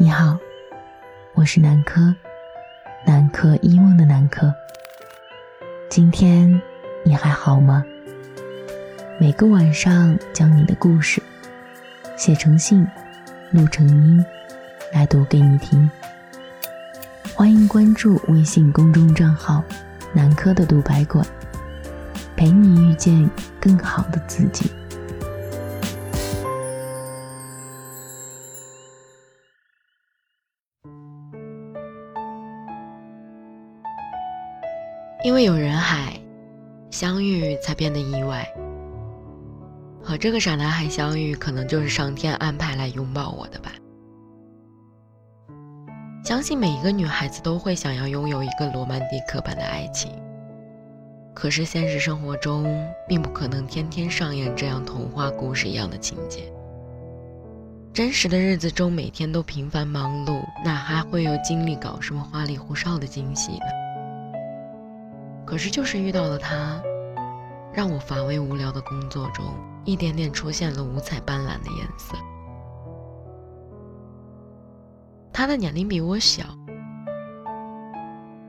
你好，我是南柯，南柯一梦的南柯。今天你还好吗？每个晚上将你的故事写成信，录成音，来读给你听。欢迎关注微信公众账号“南柯的独白馆”，陪你遇见更好的自己。为有人海，相遇才变得意外。和这个傻男孩相遇，可能就是上天安排来拥抱我的吧。相信每一个女孩子都会想要拥有一个罗曼蒂克版的爱情，可是现实生活中并不可能天天上演这样童话故事一样的情节。真实的日子中，每天都平凡忙碌，哪还会有精力搞什么花里胡哨的惊喜呢？可是，就是遇到了他，让我乏味无聊的工作中，一点点出现了五彩斑斓的颜色。他的年龄比我小，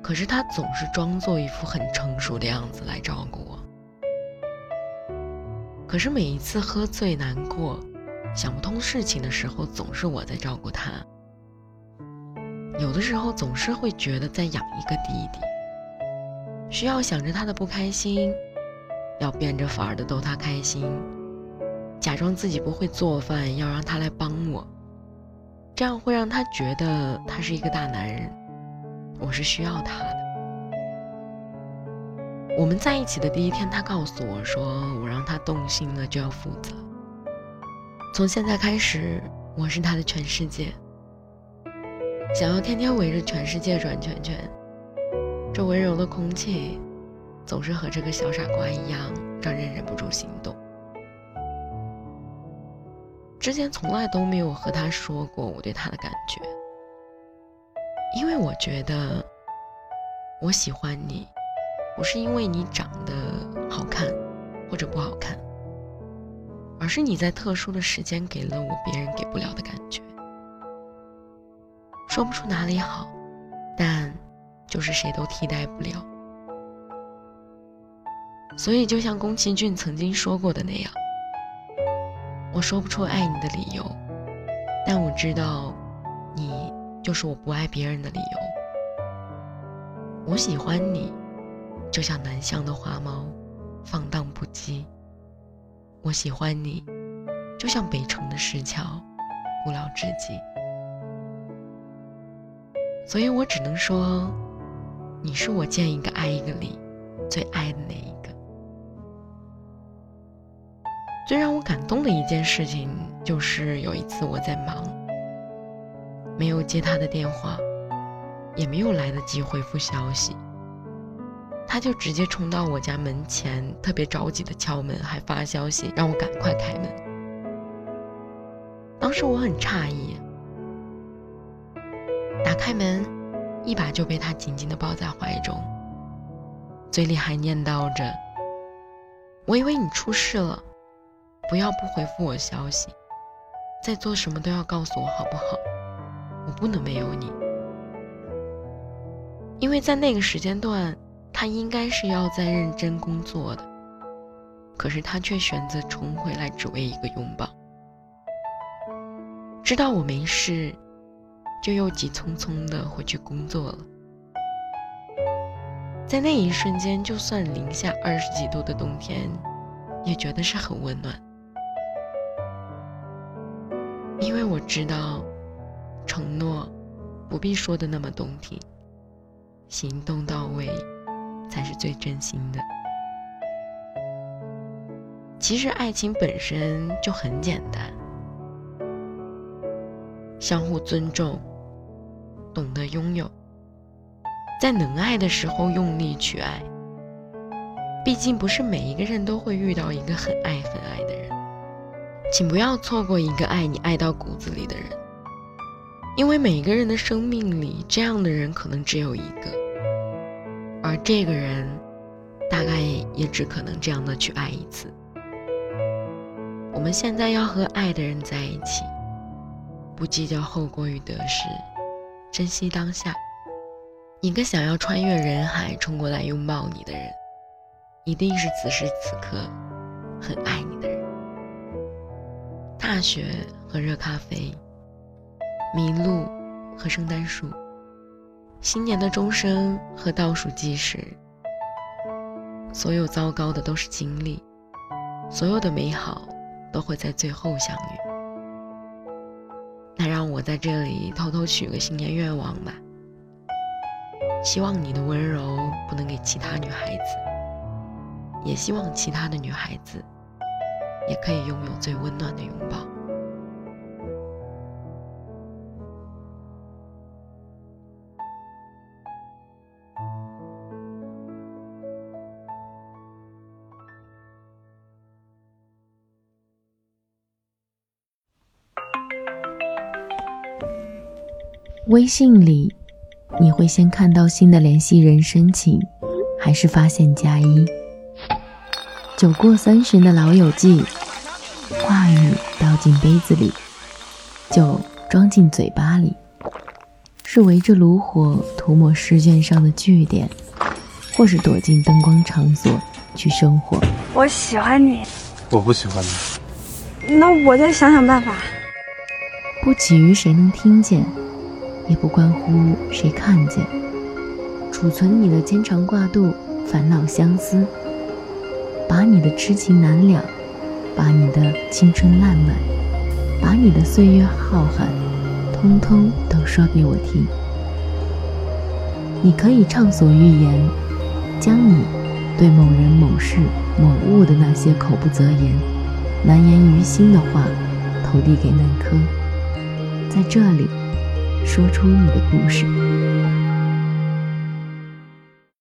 可是他总是装作一副很成熟的样子来照顾我。可是每一次喝醉、难过、想不通事情的时候，总是我在照顾他。有的时候总是会觉得在养一个弟弟。需要想着他的不开心，要变着法儿的逗他开心，假装自己不会做饭，要让他来帮我，这样会让他觉得他是一个大男人，我是需要他的。我们在一起的第一天，他告诉我说：“我让他动心了就要负责，从现在开始，我是他的全世界，想要天天围着全世界转圈圈。”这温柔的空气，总是和这个小傻瓜一样，让人忍不住心动。之前从来都没有和他说过我对他的感觉，因为我觉得我喜欢你，不是因为你长得好看或者不好看，而是你在特殊的时间给了我别人给不了的感觉，说不出哪里好，但。就是谁都替代不了，所以就像宫崎骏曾经说过的那样，我说不出爱你的理由，但我知道，你就是我不爱别人的理由。我喜欢你，就像南向的花猫，放荡不羁；我喜欢你，就像北城的石桥，古老至极。所以我只能说。你是我见一个爱一个里最爱的那一个。最让我感动的一件事情，就是有一次我在忙，没有接他的电话，也没有来得及回复消息，他就直接冲到我家门前，特别着急的敲门，还发消息让我赶快开门。当时我很诧异，打开门。一把就被他紧紧地抱在怀中，嘴里还念叨着：“我以为你出事了，不要不回复我消息，在做什么都要告诉我好不好？我不能没有你，因为在那个时间段，他应该是要在认真工作的，可是他却选择冲回来，只为一个拥抱。知道我没事。”就又急匆匆地回去工作了。在那一瞬间，就算零下二十几度的冬天，也觉得是很温暖。因为我知道，承诺不必说的那么动听，行动到位才是最真心的。其实爱情本身就很简单，相互尊重。懂得拥有，在能爱的时候用力去爱。毕竟不是每一个人都会遇到一个很爱很爱的人，请不要错过一个爱你爱到骨子里的人，因为每个人的生命里，这样的人可能只有一个，而这个人，大概也只可能这样的去爱一次。我们现在要和爱的人在一起。不计较后果与得失，珍惜当下。一个想要穿越人海冲过来拥抱你的人，一定是此时此刻很爱你的人。大雪和热咖啡，麋鹿和圣诞树，新年的钟声和倒数计时。所有糟糕的都是经历，所有的美好都会在最后相遇。那让我在这里偷偷许个新年愿望吧，希望你的温柔不能给其他女孩子，也希望其他的女孩子也可以拥有最温暖的拥抱。微信里，你会先看到新的联系人申请，还是发现加一？酒过三巡的老友记，话语倒进杯子里，酒装进嘴巴里，是围着炉火涂抹试卷上的句点，或是躲进灯光场所去生活。我喜欢你，我不喜欢你。那我再想想办法。不急于谁能听见。也不关乎谁看见，储存你的牵肠挂肚、烦恼相思，把你的痴情难了，把你的青春烂漫，把你的岁月浩瀚，通通都说给我听。你可以畅所欲言，将你对某人、某事、某物的那些口不择言、难言于心的话，投递给南柯，在这里。说出你的故事。